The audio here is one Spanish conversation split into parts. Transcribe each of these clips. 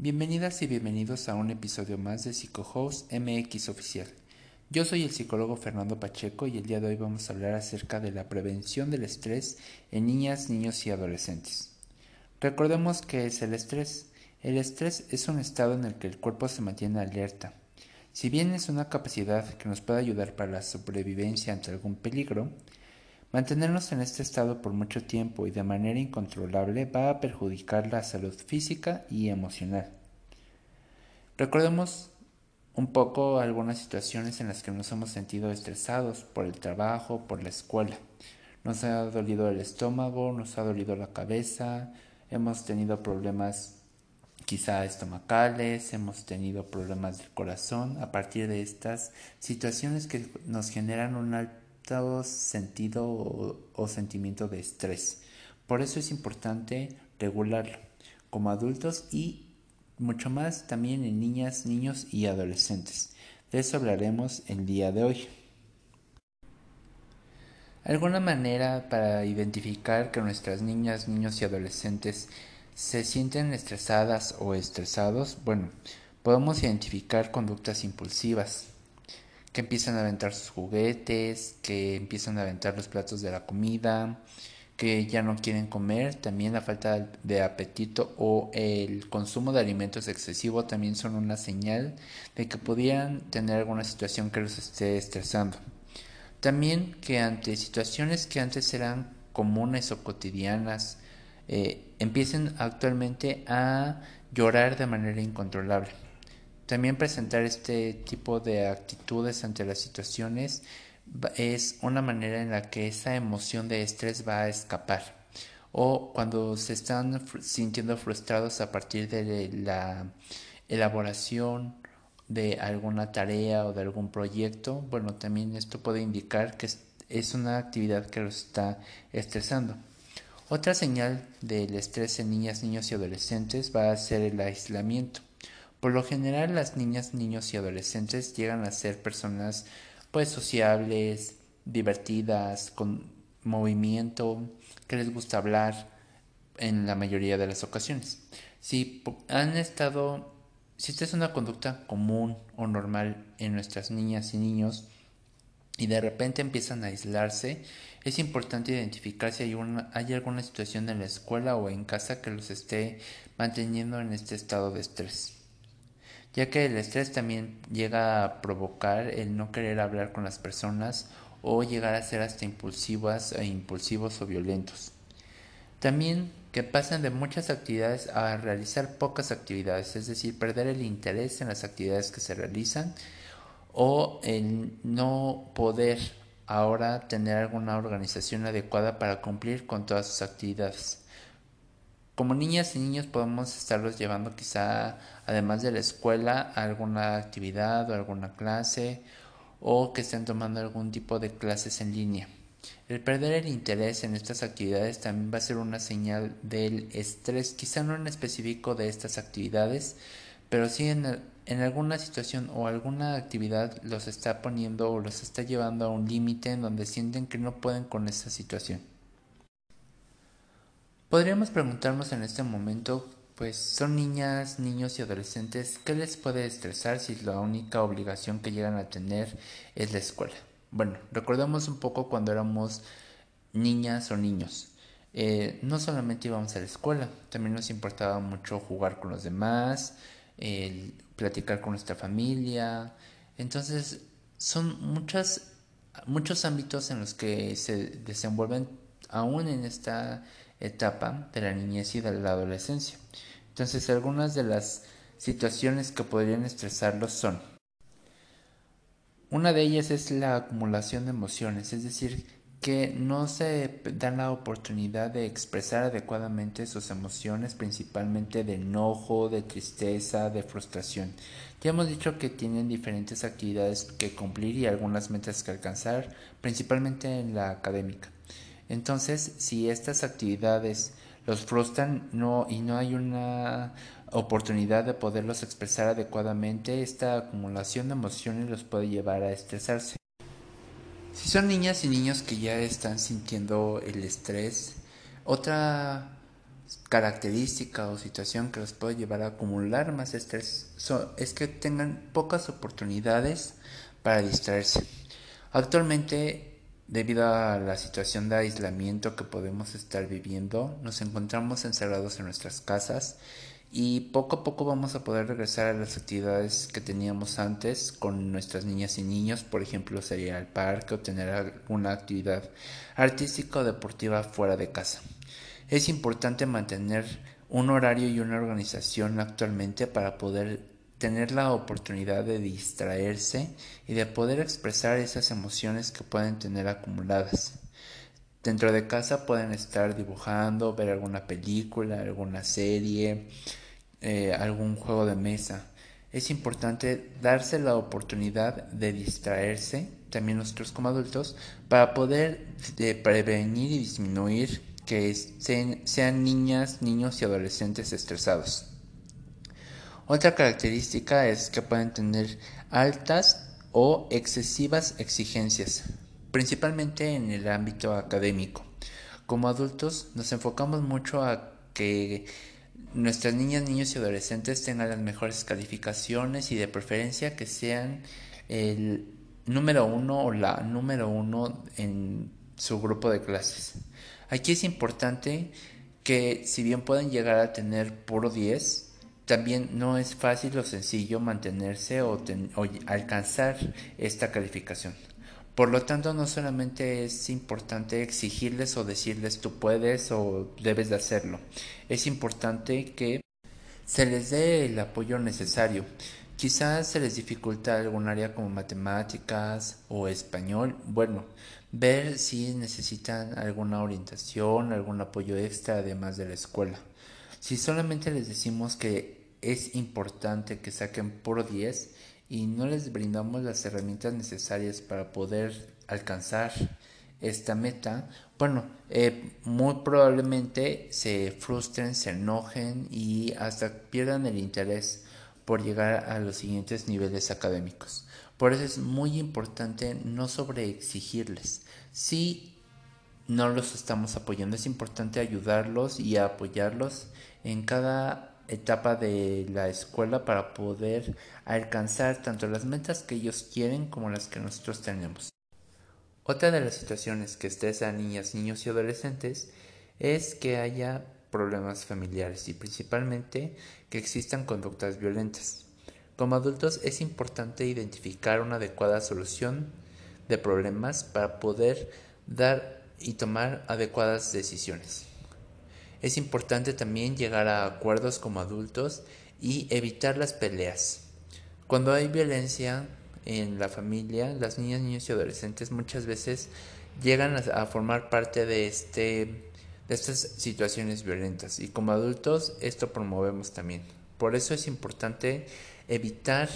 Bienvenidas y bienvenidos a un episodio más de PsicoHost MX Oficial. Yo soy el psicólogo Fernando Pacheco y el día de hoy vamos a hablar acerca de la prevención del estrés en niñas, niños y adolescentes. Recordemos qué es el estrés. El estrés es un estado en el que el cuerpo se mantiene alerta. Si bien es una capacidad que nos puede ayudar para la sobrevivencia ante algún peligro, Mantenernos en este estado por mucho tiempo y de manera incontrolable va a perjudicar la salud física y emocional. Recordemos un poco algunas situaciones en las que nos hemos sentido estresados por el trabajo, por la escuela. Nos ha dolido el estómago, nos ha dolido la cabeza, hemos tenido problemas quizá estomacales, hemos tenido problemas del corazón a partir de estas situaciones que nos generan un sentido o, sentimiento de estrés. Por eso es importante regularlo como adultos y mucho más también en niñas, niños y adolescentes. De eso hablaremos el día de hoy. ¿Alguna manera para identificar que nuestras niñas, niños y adolescentes se sienten estresadas o estresados? Bueno, podemos identificar conductas impulsivas, que empiezan a aventar sus juguetes, que empiezan a aventar los platos de la comida, que ya no quieren comer, también la falta de apetito o el consumo de alimentos excesivo también son una señal de que podrían tener alguna situación que los esté estresando. También que ante situaciones que antes eran comunes o cotidianas, eh, empiecen actualmente a llorar de manera incontrolable. También presentar este tipo de actitudes ante las situaciones es una manera en la que esa emoción de estrés va a escapar. O cuando se están sintiendo frustrados a partir de la elaboración de alguna tarea o de algún proyecto, bueno, también esto puede indicar que es una actividad que los está estresando. Otra señal del estrés en niñas, niños y adolescentes va a ser el aislamiento. Por lo general las niñas, niños y adolescentes llegan a ser personas pues sociables, divertidas, con movimiento, que les gusta hablar en la mayoría de las ocasiones. Si han estado, si esta es una conducta común o normal en nuestras niñas y niños y de repente empiezan a aislarse, es importante identificar si hay, una, hay alguna situación en la escuela o en casa que los esté manteniendo en este estado de estrés ya que el estrés también llega a provocar el no querer hablar con las personas o llegar a ser hasta impulsivas e impulsivos o violentos. También que pasan de muchas actividades a realizar pocas actividades, es decir, perder el interés en las actividades que se realizan o el no poder ahora tener alguna organización adecuada para cumplir con todas sus actividades. Como niñas y niños podemos estarlos llevando quizá, además de la escuela, a alguna actividad o alguna clase o que estén tomando algún tipo de clases en línea. El perder el interés en estas actividades también va a ser una señal del estrés, quizá no en específico de estas actividades, pero sí en, en alguna situación o alguna actividad los está poniendo o los está llevando a un límite en donde sienten que no pueden con esa situación. Podríamos preguntarnos en este momento, pues son niñas, niños y adolescentes, ¿qué les puede estresar si la única obligación que llegan a tener es la escuela? Bueno, recordemos un poco cuando éramos niñas o niños. Eh, no solamente íbamos a la escuela, también nos importaba mucho jugar con los demás, platicar con nuestra familia. Entonces, son muchas, muchos ámbitos en los que se desenvuelven aún en esta etapa de la niñez y de la adolescencia. Entonces, algunas de las situaciones que podrían estresarlos son una de ellas es la acumulación de emociones, es decir, que no se dan la oportunidad de expresar adecuadamente sus emociones, principalmente de enojo, de tristeza, de frustración. Ya hemos dicho que tienen diferentes actividades que cumplir y algunas metas que alcanzar, principalmente en la académica. Entonces, si estas actividades los frustran y no hay una oportunidad de poderlos expresar adecuadamente, esta acumulación de emociones los puede llevar a estresarse. Si son niñas y niños que ya están sintiendo el estrés, otra característica o situación que los puede llevar a acumular más estrés es que tengan pocas oportunidades para distraerse. Actualmente, debido a la situación de aislamiento que podemos estar viviendo, nos encontramos encerrados en nuestras casas y poco a poco vamos a poder regresar a las actividades que teníamos antes con nuestras niñas y niños, por ejemplo, salir al parque o tener alguna actividad artística o deportiva fuera de casa. Es importante mantener un horario y una organización actualmente para poder tener la oportunidad de distraerse y de poder expresar esas emociones que pueden tener acumuladas. Dentro de casa pueden estar dibujando, ver alguna película, alguna serie, eh, algún juego de mesa. Es importante darse la oportunidad de distraerse, también nosotros como adultos, para poder prevenir y disminuir que sean niñas, niños y adolescentes estresados. Otra característica es que pueden tener altas o excesivas exigencias, principalmente en el ámbito académico. Como adultos nos enfocamos mucho a que nuestras niñas, niños y adolescentes tengan las mejores calificaciones y de preferencia que sean el número uno o la número uno en su grupo de clases. Aquí es importante que si bien pueden llegar a tener puro 10, también no es fácil o sencillo mantenerse o, alcanzar esta calificación. Por lo tanto, no solamente es importante exigirles o decirles tú puedes o debes de hacerlo, es importante que se les dé el apoyo necesario. Quizás se les dificulta algún área como matemáticas o español. Bueno, ver si necesitan alguna orientación, algún apoyo extra además de la escuela. Si solamente les decimos que es importante que saquen por 10, y no les brindamos las herramientas necesarias para poder alcanzar esta meta, bueno, eh, muy probablemente se frustren, se enojen y hasta pierdan el interés por llegar a los siguientes niveles académicos. Por eso es muy importante no sobreexigirles. Si no los estamos apoyando, es importante ayudarlos y apoyarlos en cada etapa de la escuela para poder alcanzar tanto las metas que ellos quieren como las que nosotros tenemos. Otra de las situaciones que estresa a niñas, niños y adolescentes es que haya problemas familiares y principalmente que existan conductas violentas. Como adultos es importante identificar una adecuada solución de problemas para poder dar y tomar adecuadas decisiones. Es importante también llegar a acuerdos como adultos y evitar las peleas. Cuando hay violencia en la familia, las niñas, niños y adolescentes muchas veces llegan a, formar parte de, este, de estas situaciones violentas y como adultos esto promovemos también. Por eso es importante evitar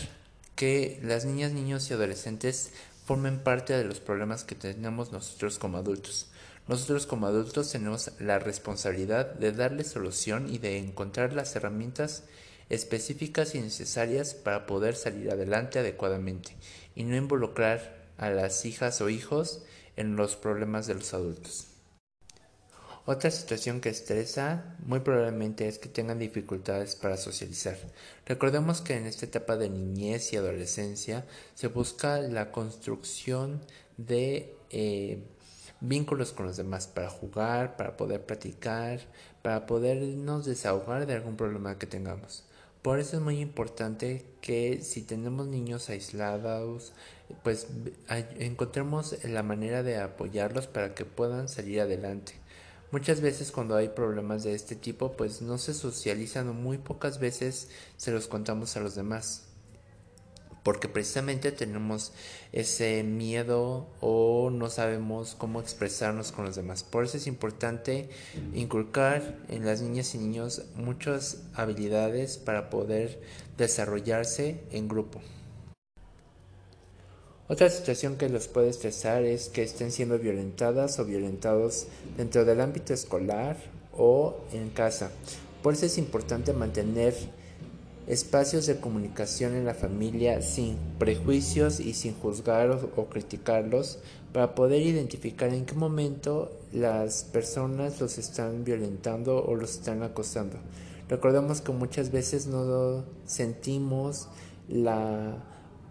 que las niñas, niños y adolescentes formen parte de los problemas que tenemos nosotros como adultos. Nosotros como adultos tenemos la responsabilidad de darle solución y de encontrar las herramientas específicas y necesarias para poder salir adelante adecuadamente y no involucrar a las hijas o hijos en los problemas de los adultos. Otra situación que estresa muy probablemente es que tengan dificultades para socializar. Recordemos que en esta etapa de niñez y adolescencia se busca la construcción de eh, vínculos con los demás para jugar, para poder platicar, para podernos desahogar de algún problema que tengamos. Por eso es muy importante que si tenemos niños aislados, pues encontremos la manera de apoyarlos para que puedan salir adelante. Muchas veces cuando hay problemas de este tipo, pues no se socializan o muy pocas veces se los contamos a los demás porque precisamente tenemos ese miedo o no sabemos cómo expresarnos con los demás. Por eso es importante inculcar en las niñas y niños muchas habilidades para poder desarrollarse en grupo. Otra situación que los puede estresar es que estén siendo violentadas o violentados dentro del ámbito escolar o en casa. Por eso es importante mantener espacios de comunicación en la familia sin prejuicios y sin juzgar o, criticarlos para poder identificar en qué momento las personas los están violentando o los están acosando. Recordemos que muchas veces no sentimos la,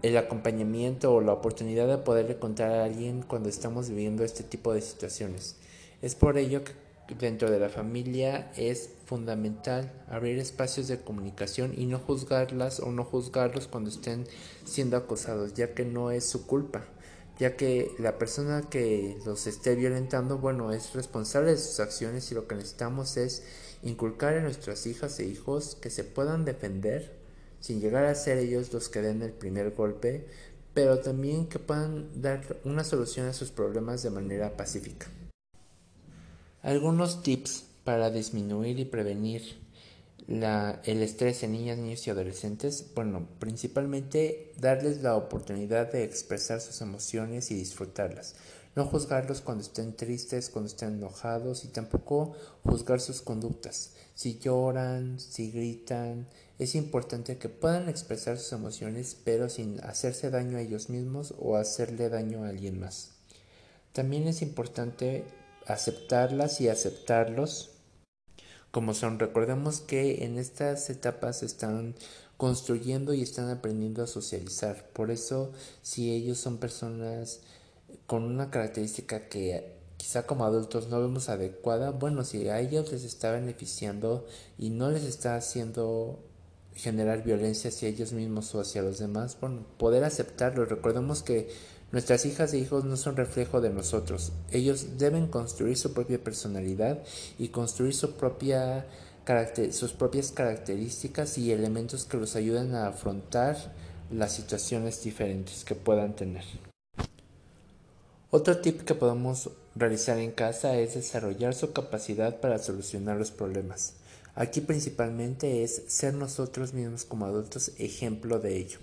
el acompañamiento o la oportunidad de poderle contar a alguien cuando estamos viviendo este tipo de situaciones. Es por ello que dentro de la familia es fundamental abrir espacios de comunicación y no juzgarlas o no juzgarlos cuando estén siendo acosados, ya que no es su culpa, ya que la persona que los esté violentando, bueno, es responsable de sus acciones y lo que necesitamos es inculcar a nuestras hijas e hijos que se puedan defender sin llegar a ser ellos los que den el primer golpe, pero también que puedan dar una solución a sus problemas de manera pacífica. Algunos tips para disminuir y prevenir el estrés en niñas, niños y adolescentes, bueno, principalmente darles la oportunidad de expresar sus emociones y disfrutarlas. No juzgarlos cuando estén tristes, cuando estén enojados y tampoco juzgar sus conductas. Si lloran, si gritan, es importante que puedan expresar sus emociones pero sin hacerse daño a ellos mismos o hacerle daño a alguien más. También es importante aceptarlas y aceptarlos como son. Recordemos que en estas etapas están construyendo y están aprendiendo a socializar. Por eso, si ellos son personas con una característica que quizá como adultos no vemos adecuada, bueno, si a ellos les está beneficiando y no les está haciendo generar violencia hacia ellos mismos o hacia los demás, bueno, poder aceptarlo. Recordemos que Nuestras hijas e hijos no son reflejo de nosotros. Ellos deben construir su propia personalidad y construir su sus propias características y elementos que los ayuden a afrontar las situaciones diferentes que puedan tener. Otro tip que podemos realizar en casa es desarrollar su capacidad para solucionar los problemas. Aquí principalmente es ser nosotros mismos como adultos ejemplo de ello.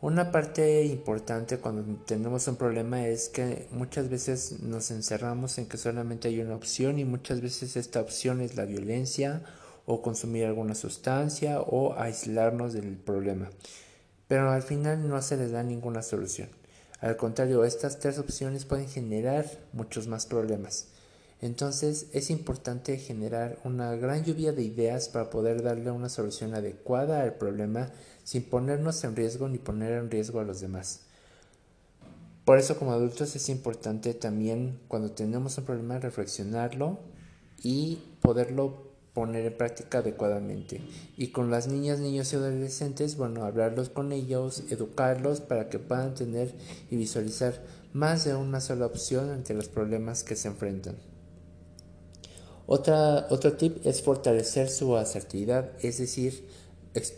Una parte importante cuando tenemos un problema es que muchas veces nos encerramos en que solamente hay una opción y muchas veces esta opción es la violencia o consumir alguna sustancia o aislarnos del problema. Pero al final no se les da ninguna solución. Al contrario, estas tres opciones pueden generar muchos más problemas. Entonces es importante generar una gran lluvia de ideas para poder darle una solución adecuada al problema sin ponernos en riesgo ni poner en riesgo a los demás. Por eso como adultos es importante también cuando tenemos un problema reflexionarlo y poderlo poner en práctica adecuadamente. Y con las niñas, niños y adolescentes, bueno, hablarlos con ellos, educarlos para que puedan tener y visualizar más de una sola opción ante los problemas que se enfrentan. Otra, otro tip es fortalecer su asertividad, es decir,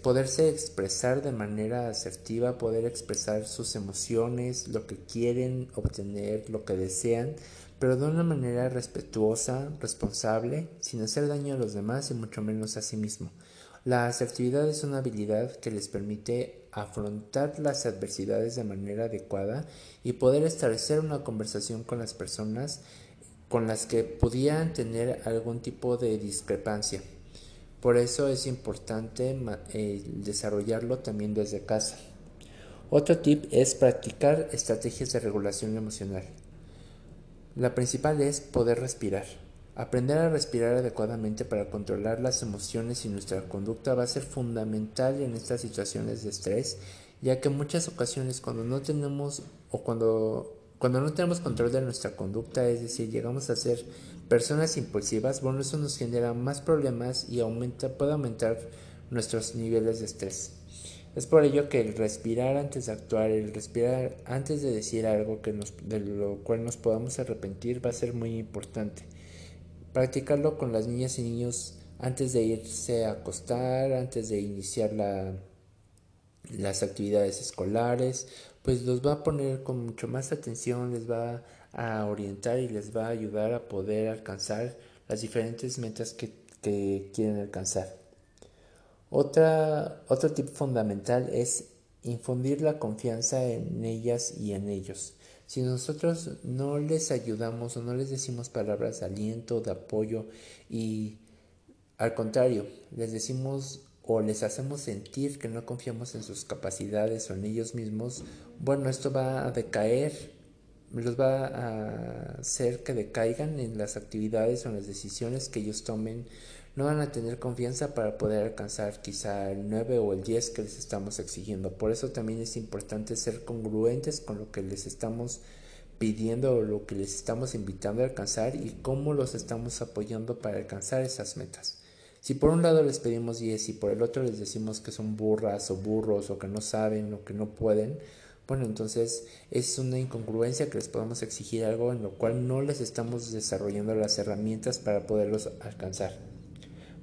poderse expresar de manera asertiva, poder expresar sus emociones, lo que quieren obtener, lo que desean, pero de una manera respetuosa, responsable, sin hacer daño a los demás y mucho menos a sí mismo. La asertividad es una habilidad que les permite afrontar las adversidades de manera adecuada y poder establecer una conversación con las personas con las que pudieran tener algún tipo de discrepancia. Por eso es importante eh, desarrollarlo también desde casa. Otro tip es practicar estrategias de regulación emocional. La principal es poder respirar. Aprender a respirar adecuadamente para controlar las emociones y nuestra conducta va a ser fundamental en estas situaciones de estrés, ya que en muchas ocasiones cuando no tenemos o cuando cuando no tenemos control de nuestra conducta, es decir, llegamos a ser personas impulsivas, bueno, eso nos genera más problemas y aumenta, puede aumentar nuestros niveles de estrés. Es por ello que el respirar antes de actuar, el respirar antes de decir algo que de lo cual nos podamos arrepentir va a ser muy importante. Practicarlo con las niñas y niños antes de irse a acostar, antes de iniciar la, las actividades escolares pues los va a poner con mucho más atención, les va a orientar y les va a ayudar a poder alcanzar las diferentes metas que, quieren alcanzar. Otra, otro tip fundamental es infundir la confianza en ellas y en ellos. Si nosotros no les ayudamos o no les decimos palabras de aliento, de apoyo y al contrario, les decimos o les hacemos sentir que no confiamos en sus capacidades o en ellos mismos, bueno, esto va a decaer, los va a hacer que decaigan en las actividades o en las decisiones que ellos tomen. No van a tener confianza para poder alcanzar quizá el 9 o el 10 que les estamos exigiendo. Por eso también es importante ser congruentes con lo que les estamos pidiendo o lo que les estamos invitando a alcanzar y cómo los estamos apoyando para alcanzar esas metas. Si por un lado les pedimos 10 y por el otro les decimos que son burras o burros o que no saben o que no pueden, bueno, entonces es una incongruencia que les podemos exigir algo en lo cual no les estamos desarrollando las herramientas para poderlos alcanzar.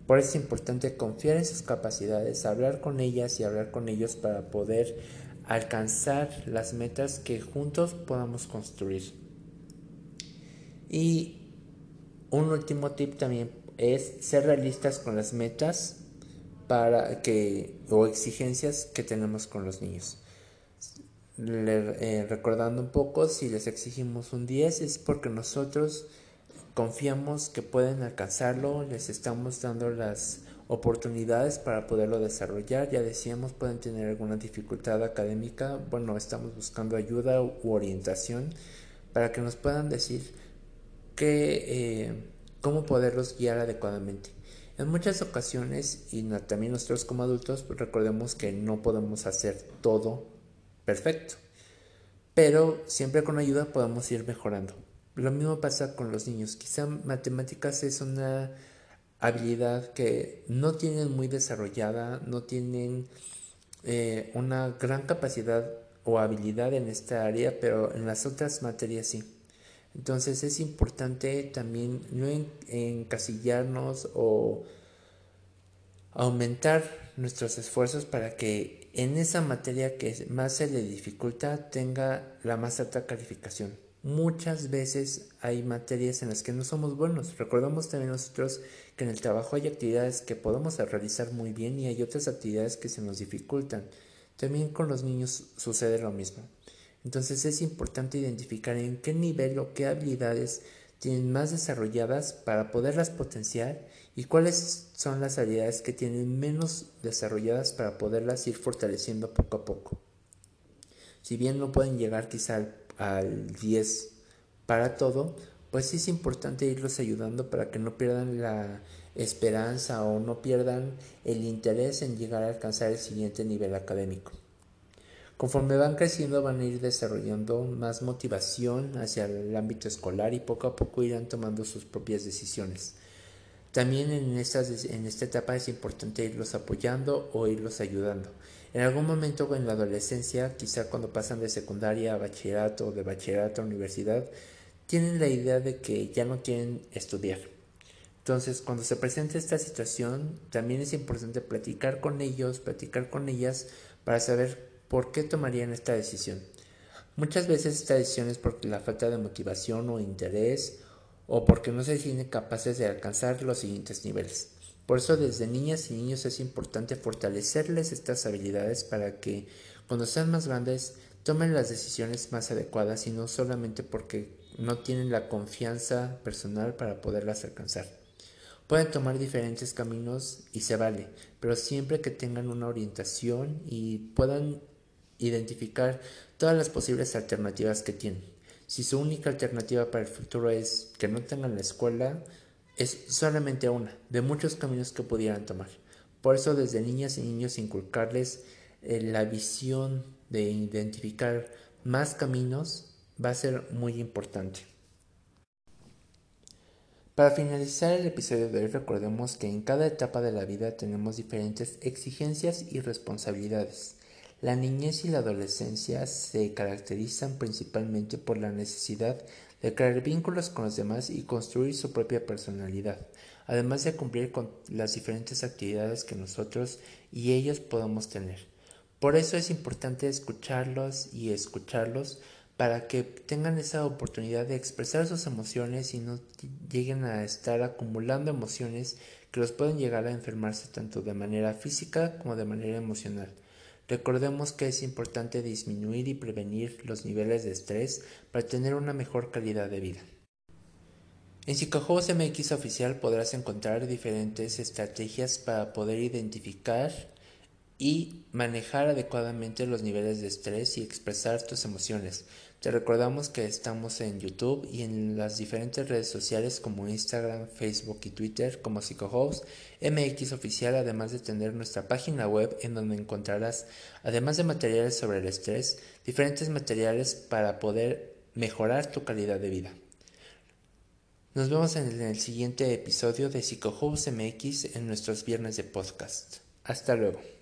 Por eso es importante confiar en sus capacidades, hablar con ellas y hablar con ellos para poder alcanzar las metas que juntos podamos construir. Y un último tip también es ser realistas con las metas para que o exigencias que tenemos con los niños. Eh, recordando un poco, si les exigimos un 10 es porque nosotros confiamos que pueden alcanzarlo, les estamos dando las oportunidades para poderlo desarrollar. Ya decíamos, pueden tener alguna dificultad académica. Bueno, estamos buscando ayuda u orientación para que nos puedan decir que, eh, cómo poderlos guiar adecuadamente. En muchas ocasiones, y también nosotros como adultos, recordemos que no podemos hacer todo perfecto, pero siempre con ayuda podemos ir mejorando. Lo mismo pasa con los niños. Quizá matemáticas es una habilidad que no tienen muy desarrollada, no tienen eh, una gran capacidad o habilidad en esta área, pero en las otras materias sí. Entonces es importante también no encasillarnos o aumentar nuestros esfuerzos para que en esa materia que más se le dificulta tenga la más alta calificación. Muchas veces hay materias en las que no somos buenos. Recordamos también nosotros que en el trabajo hay actividades que podemos realizar muy bien y hay otras actividades que se nos dificultan. También con los niños sucede lo mismo. Entonces es importante identificar en qué nivel o qué habilidades tienen más desarrolladas para poderlas potenciar y cuáles son las habilidades que tienen menos desarrolladas para poderlas ir fortaleciendo poco a poco. Si bien no pueden llegar quizá al, al 10 para todo, pues es importante irlos ayudando para que no pierdan la esperanza o no pierdan el interés en llegar a alcanzar el siguiente nivel académico. Conforme van creciendo van a ir desarrollando más motivación hacia el ámbito escolar y poco a poco irán tomando sus propias decisiones. También en, esta etapa es importante irlos apoyando o irlos ayudando. En algún momento en la adolescencia, quizá cuando pasan de secundaria a bachillerato o de bachillerato a universidad, tienen la idea de que ya no quieren estudiar. Entonces, cuando se presenta esta situación, también es importante platicar con ellos, platicar con ellas para saber por qué tomarían esta decisión. Muchas veces esta decisión es por la falta de motivación o interés o porque no se sienten capaces de alcanzar los siguientes niveles. Por eso desde niñas y niños es importante fortalecerles estas habilidades para que cuando sean más grandes tomen las decisiones más adecuadas y no solamente porque no tienen la confianza personal para poderlas alcanzar. Pueden tomar diferentes caminos y se vale, pero siempre que tengan una orientación y puedan identificar todas las posibles alternativas que tienen. Si su única alternativa para el futuro es que no tengan la escuela, es solamente una de muchos caminos que pudieran tomar. Por eso desde niñas y niños inculcarles eh, la visión de identificar más caminos va a ser muy importante. Para finalizar el episodio de hoy recordemos que en cada etapa de la vida tenemos diferentes exigencias y responsabilidades. La niñez y la adolescencia se caracterizan principalmente por la necesidad de crear vínculos con los demás y construir su propia personalidad, además de cumplir con las diferentes actividades que nosotros y ellos podemos tener. Por eso es importante escucharlos y escucharlos para que tengan esa oportunidad de expresar sus emociones y no lleguen a estar acumulando emociones que los pueden llegar a enfermarse tanto de manera física como de manera emocional. Recordemos que es importante disminuir y prevenir los niveles de estrés para tener una mejor calidad de vida. En PsicoHouse MX oficial podrás encontrar diferentes estrategias para poder identificar y manejar adecuadamente los niveles de estrés y expresar tus emociones. Te recordamos que estamos en YouTube y en las diferentes redes sociales como Instagram, Facebook y Twitter como PsicoHouse MX oficial, además de tener nuestra página web en donde encontrarás, además de materiales sobre el estrés, diferentes materiales para poder mejorar tu calidad de vida. Nos vemos en el siguiente episodio de PsicoHouse MX en nuestros viernes de podcast. Hasta luego.